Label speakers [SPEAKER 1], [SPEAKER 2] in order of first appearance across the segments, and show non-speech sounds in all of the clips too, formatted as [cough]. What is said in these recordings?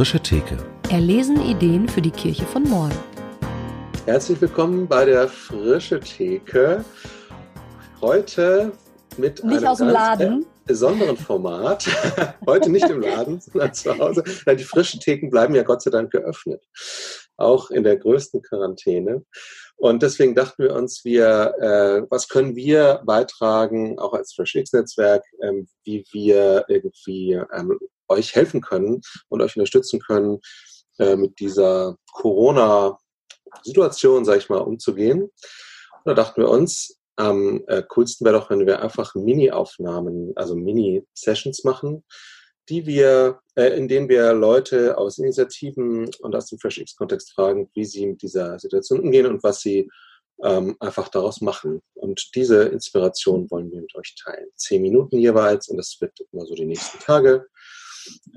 [SPEAKER 1] frische Theke.
[SPEAKER 2] Erlesen Ideen für die Kirche von morgen.
[SPEAKER 3] Herzlich willkommen bei der frische Theke. Heute mit
[SPEAKER 2] nicht
[SPEAKER 3] einem
[SPEAKER 2] aus dem Laden.
[SPEAKER 3] besonderen Format. [laughs] Heute nicht im Laden, [laughs] sondern zu Hause. Die frischen Theken bleiben ja Gott sei Dank geöffnet. Auch in der größten Quarantäne. Und deswegen dachten wir uns, wir, äh, was können wir beitragen, auch als Fresh X-Netzwerk, ähm, wie wir irgendwie ähm, euch helfen können und euch unterstützen können, äh, mit dieser Corona-Situation, sage ich mal, umzugehen. Und da dachten wir uns, am äh, coolsten wäre doch, wenn wir einfach Mini-Aufnahmen, also Mini-Sessions machen, die wir, äh, in denen wir Leute aus Initiativen und aus dem FreshX-Kontext fragen, wie sie mit dieser Situation umgehen und was sie ähm, einfach daraus machen. Und diese Inspiration wollen wir mit euch teilen. Zehn Minuten jeweils und das wird immer so die nächsten Tage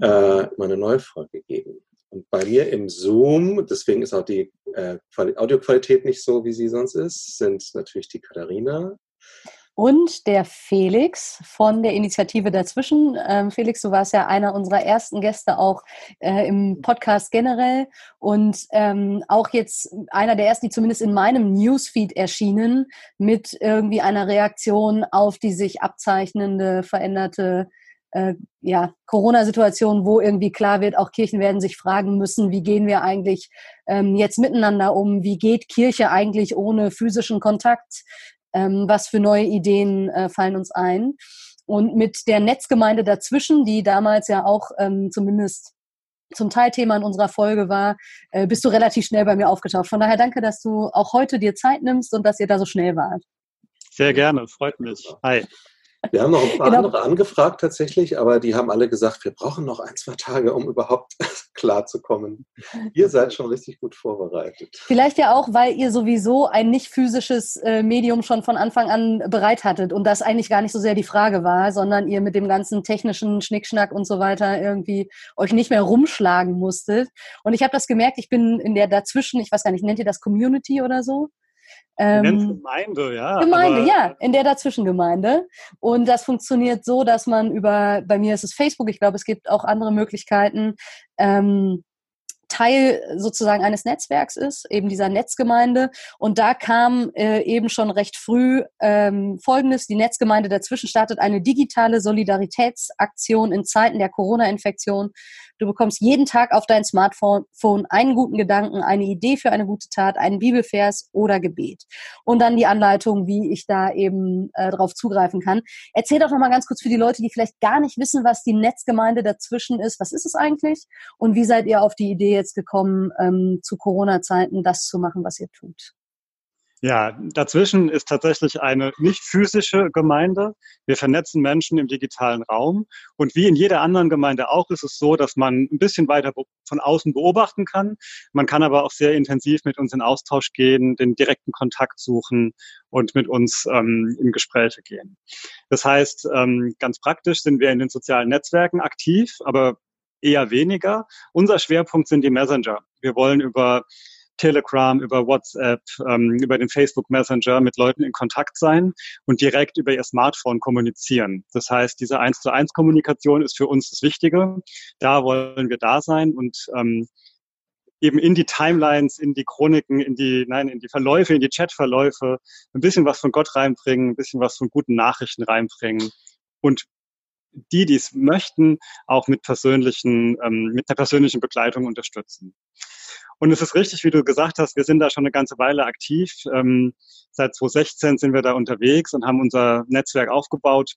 [SPEAKER 3] äh, mal eine neue Folge geben. Und bei mir im Zoom, deswegen ist auch die äh, Audioqualität nicht so, wie sie sonst ist, sind natürlich die Katharina.
[SPEAKER 2] Und der Felix von der Initiative dazwischen. Ähm, Felix, du warst ja einer unserer ersten Gäste auch äh, im Podcast generell und ähm, auch jetzt einer der ersten, die zumindest in meinem Newsfeed erschienen mit irgendwie einer Reaktion auf die sich abzeichnende veränderte äh, ja, Corona-Situation, wo irgendwie klar wird, auch Kirchen werden sich fragen müssen, wie gehen wir eigentlich ähm, jetzt miteinander um, wie geht Kirche eigentlich ohne physischen Kontakt, ähm, was für neue Ideen äh, fallen uns ein. Und mit der Netzgemeinde dazwischen, die damals ja auch ähm, zumindest zum Teil Thema in unserer Folge war, äh, bist du relativ schnell bei mir aufgetaucht. Von daher danke, dass du auch heute dir Zeit nimmst und dass ihr da so schnell wart.
[SPEAKER 4] Sehr gerne, freut mich. Hi.
[SPEAKER 3] Wir haben noch ein paar genau. andere angefragt tatsächlich, aber die haben alle gesagt, wir brauchen noch ein, zwei Tage, um überhaupt [laughs] klarzukommen. Ihr seid schon richtig gut vorbereitet.
[SPEAKER 2] Vielleicht ja auch, weil ihr sowieso ein nicht physisches äh, Medium schon von Anfang an bereit hattet und das eigentlich gar nicht so sehr die Frage war, sondern ihr mit dem ganzen technischen Schnickschnack und so weiter irgendwie euch nicht mehr rumschlagen musstet. Und ich habe das gemerkt, ich bin in der dazwischen, ich weiß gar nicht, nennt ihr das Community oder so?
[SPEAKER 4] Ähm, Gemeinde, ja.
[SPEAKER 2] Gemeinde, ja, in der Dazwischengemeinde. Und das funktioniert so, dass man über, bei mir ist es Facebook, ich glaube, es gibt auch andere Möglichkeiten, ähm, Teil sozusagen eines Netzwerks ist, eben dieser Netzgemeinde. Und da kam äh, eben schon recht früh ähm, Folgendes. Die Netzgemeinde dazwischen startet eine digitale Solidaritätsaktion in Zeiten der Corona-Infektion Du bekommst jeden Tag auf dein Smartphone einen guten Gedanken, eine Idee für eine gute Tat, einen Bibelvers oder Gebet. Und dann die Anleitung, wie ich da eben äh, drauf zugreifen kann. Erzähl doch nochmal ganz kurz für die Leute, die vielleicht gar nicht wissen, was die Netzgemeinde dazwischen ist. Was ist es eigentlich? Und wie seid ihr auf die Idee jetzt gekommen, ähm, zu Corona-Zeiten das zu machen, was ihr tut?
[SPEAKER 4] Ja, dazwischen ist tatsächlich eine nicht physische Gemeinde. Wir vernetzen Menschen im digitalen Raum. Und wie in jeder anderen Gemeinde auch ist es so, dass man ein bisschen weiter von außen beobachten kann. Man kann aber auch sehr intensiv mit uns in Austausch gehen, den direkten Kontakt suchen und mit uns ähm, in Gespräche gehen. Das heißt, ähm, ganz praktisch sind wir in den sozialen Netzwerken aktiv, aber eher weniger. Unser Schwerpunkt sind die Messenger. Wir wollen über Telegram, über WhatsApp, ähm, über den Facebook Messenger mit Leuten in Kontakt sein und direkt über ihr Smartphone kommunizieren. Das heißt, diese eins zu eins Kommunikation ist für uns das Wichtige. Da wollen wir da sein und ähm, eben in die Timelines, in die Chroniken, in die, nein, in die Verläufe, in die Chatverläufe ein bisschen was von Gott reinbringen, ein bisschen was von guten Nachrichten reinbringen und die, die es möchten, auch mit persönlichen, ähm, mit der persönlichen Begleitung unterstützen. Und es ist richtig, wie du gesagt hast, wir sind da schon eine ganze Weile aktiv. Ähm, seit 2016 sind wir da unterwegs und haben unser Netzwerk aufgebaut.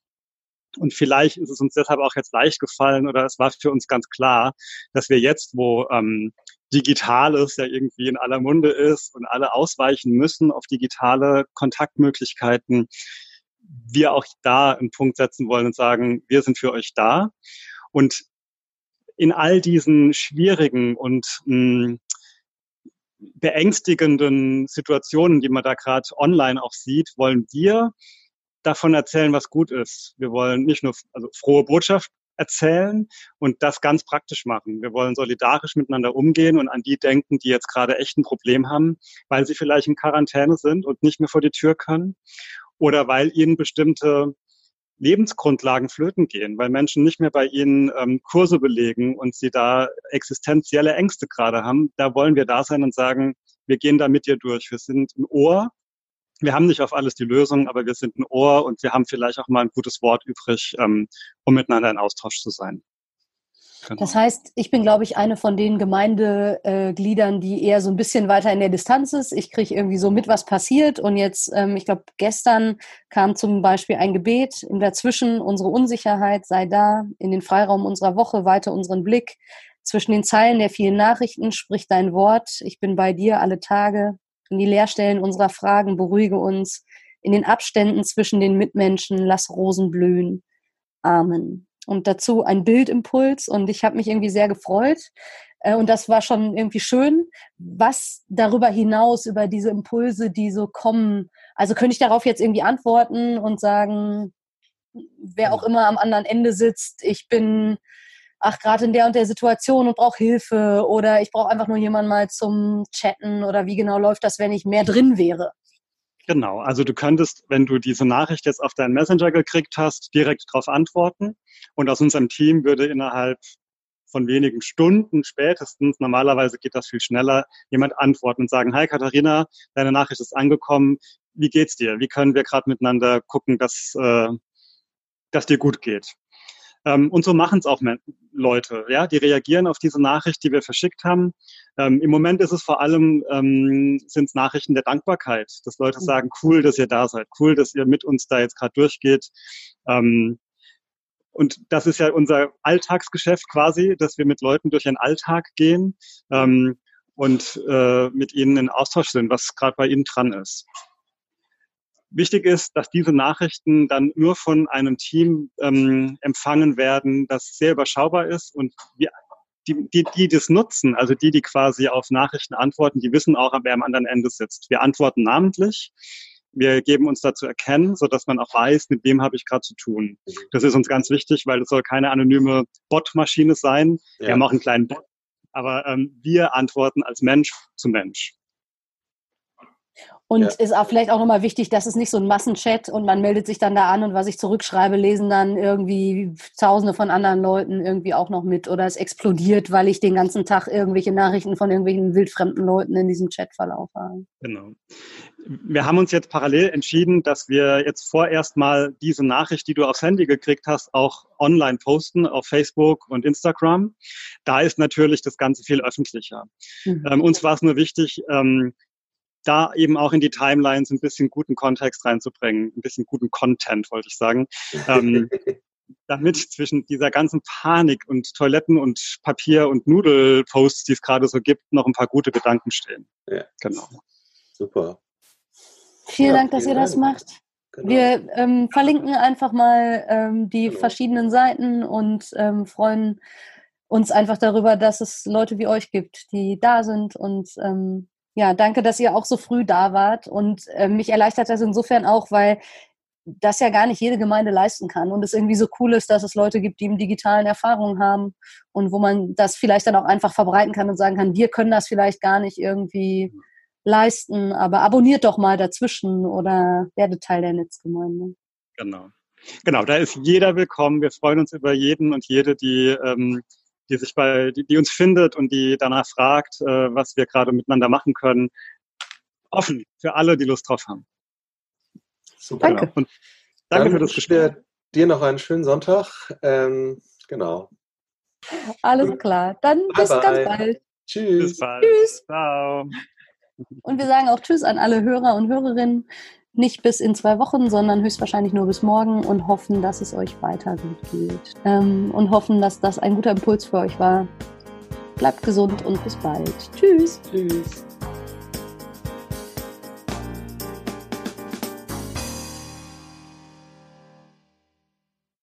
[SPEAKER 4] Und vielleicht ist es uns deshalb auch jetzt leicht gefallen oder es war für uns ganz klar, dass wir jetzt, wo ähm, Digitales ja irgendwie in aller Munde ist und alle ausweichen müssen auf digitale Kontaktmöglichkeiten, wir auch da einen Punkt setzen wollen und sagen, wir sind für euch da. Und in all diesen schwierigen und mh, hm, beängstigenden Situationen, die man da gerade online auch sieht, wollen wir davon erzählen, was gut ist. Wir wollen nicht nur also frohe Botschaft erzählen und das ganz praktisch machen. Wir wollen solidarisch miteinander umgehen und an die denken, die jetzt gerade echt ein Problem haben, weil sie vielleicht in Quarantäne sind und nicht mehr vor die Tür können oder weil ihnen bestimmte Lebensgrundlagen flöten gehen, weil Menschen nicht mehr bei ihnen ähm, Kurse belegen und sie da existenzielle Ängste gerade haben. Da wollen wir da sein und sagen, wir gehen da mit dir durch. Wir sind ein Ohr. Wir haben nicht auf alles die Lösung, aber wir sind ein Ohr und wir haben vielleicht auch mal ein gutes Wort übrig, ähm, um miteinander in Austausch zu sein.
[SPEAKER 2] Genau. Das heißt, ich bin, glaube ich, eine von den Gemeindegliedern, die eher so ein bisschen weiter in der Distanz ist. Ich kriege irgendwie so mit, was passiert. Und jetzt, ähm, ich glaube, gestern kam zum Beispiel ein Gebet in dazwischen, unsere Unsicherheit sei da, in den Freiraum unserer Woche, weiter unseren Blick. Zwischen den Zeilen der vielen Nachrichten spricht dein Wort. Ich bin bei dir alle Tage. In die Leerstellen unserer Fragen beruhige uns. In den Abständen zwischen den Mitmenschen lass Rosen blühen. Amen und dazu ein Bildimpuls und ich habe mich irgendwie sehr gefreut äh, und das war schon irgendwie schön. Was darüber hinaus, über diese Impulse, die so kommen, also könnte ich darauf jetzt irgendwie antworten und sagen, wer auch immer am anderen Ende sitzt, ich bin ach gerade in der und der Situation und brauche Hilfe oder ich brauche einfach nur jemanden mal zum Chatten oder wie genau läuft das, wenn ich mehr drin wäre.
[SPEAKER 4] Genau, also du könntest, wenn du diese Nachricht jetzt auf deinen Messenger gekriegt hast, direkt darauf antworten. Und aus unserem Team würde innerhalb von wenigen Stunden spätestens, normalerweise geht das viel schneller, jemand antworten und sagen, hi Katharina, deine Nachricht ist angekommen, wie geht's dir? Wie können wir gerade miteinander gucken, dass, äh, dass dir gut geht? Ähm, und so machen es auch Leute, ja, die reagieren auf diese Nachricht, die wir verschickt haben. Ähm, Im Moment ist es vor allem, ähm, sind es Nachrichten der Dankbarkeit, dass Leute mhm. sagen, cool, dass ihr da seid, cool, dass ihr mit uns da jetzt gerade durchgeht. Ähm, und das ist ja unser Alltagsgeschäft quasi, dass wir mit Leuten durch den Alltag gehen ähm, und äh, mit ihnen in Austausch sind, was gerade bei ihnen dran ist. Wichtig ist, dass diese Nachrichten dann nur von einem Team ähm, empfangen werden, das sehr überschaubar ist und wir, die, die, die das nutzen, also die, die quasi auf Nachrichten antworten, die wissen auch, wer am anderen Ende sitzt. Wir antworten namentlich. Wir geben uns dazu erkennen, so dass man auch weiß, mit wem habe ich gerade zu tun. Das ist uns ganz wichtig, weil es soll keine anonyme Bot-Maschine sein. Ja. Wir haben auch einen kleinen Bot, aber ähm, wir antworten als Mensch zu Mensch.
[SPEAKER 2] Und ja. ist auch vielleicht auch nochmal wichtig, dass es nicht so ein Massenchat und man meldet sich dann da an und was ich zurückschreibe, lesen dann irgendwie tausende von anderen Leuten irgendwie auch noch mit oder es explodiert, weil ich den ganzen Tag irgendwelche Nachrichten von irgendwelchen wildfremden Leuten in diesem Chatverlauf habe.
[SPEAKER 4] Genau. Wir haben uns jetzt parallel entschieden, dass wir jetzt vorerst mal diese Nachricht, die du aufs Handy gekriegt hast, auch online posten auf Facebook und Instagram. Da ist natürlich das Ganze viel öffentlicher. Mhm. Ähm, uns war es nur wichtig, ähm, da eben auch in die Timelines ein bisschen guten Kontext reinzubringen, ein bisschen guten Content, wollte ich sagen. Ähm, [laughs] damit zwischen dieser ganzen Panik und Toiletten und Papier und Nudelposts, die es gerade so gibt, noch ein paar gute Gedanken stehen.
[SPEAKER 3] Ja. Genau. Super.
[SPEAKER 2] Vielen ja, Dank, dass vielen ihr Dank. das macht. Genau. Wir ähm, verlinken einfach mal ähm, die genau. verschiedenen Seiten und ähm, freuen uns einfach darüber, dass es Leute wie euch gibt, die da sind und ähm, ja, danke, dass ihr auch so früh da wart. Und äh, mich erleichtert das insofern auch, weil das ja gar nicht jede Gemeinde leisten kann. Und es irgendwie so cool ist, dass es Leute gibt, die im digitalen Erfahrungen haben und wo man das vielleicht dann auch einfach verbreiten kann und sagen kann, wir können das vielleicht gar nicht irgendwie leisten, aber abonniert doch mal dazwischen oder werdet Teil der Netzgemeinde.
[SPEAKER 4] Genau. Genau, da ist jeder willkommen. Wir freuen uns über jeden und jede, die ähm, die sich bei, die, die uns findet und die danach fragt, äh, was wir gerade miteinander machen können. Offen für alle, die Lust drauf haben.
[SPEAKER 3] Super. Danke. Und danke Dann für das Gespräch. Dir noch einen schönen Sonntag. Ähm, genau.
[SPEAKER 2] Alles klar. Dann bye bis bye. ganz bald.
[SPEAKER 3] Tschüss.
[SPEAKER 4] Bis bald. Tschüss. Ciao.
[SPEAKER 2] Und wir sagen auch Tschüss an alle Hörer und Hörerinnen nicht bis in zwei Wochen, sondern höchstwahrscheinlich nur bis morgen und hoffen, dass es euch weiter gut geht. Ähm, und hoffen, dass das ein guter Impuls für euch war. Bleibt gesund und bis bald. Tschüss.
[SPEAKER 3] Tschüss.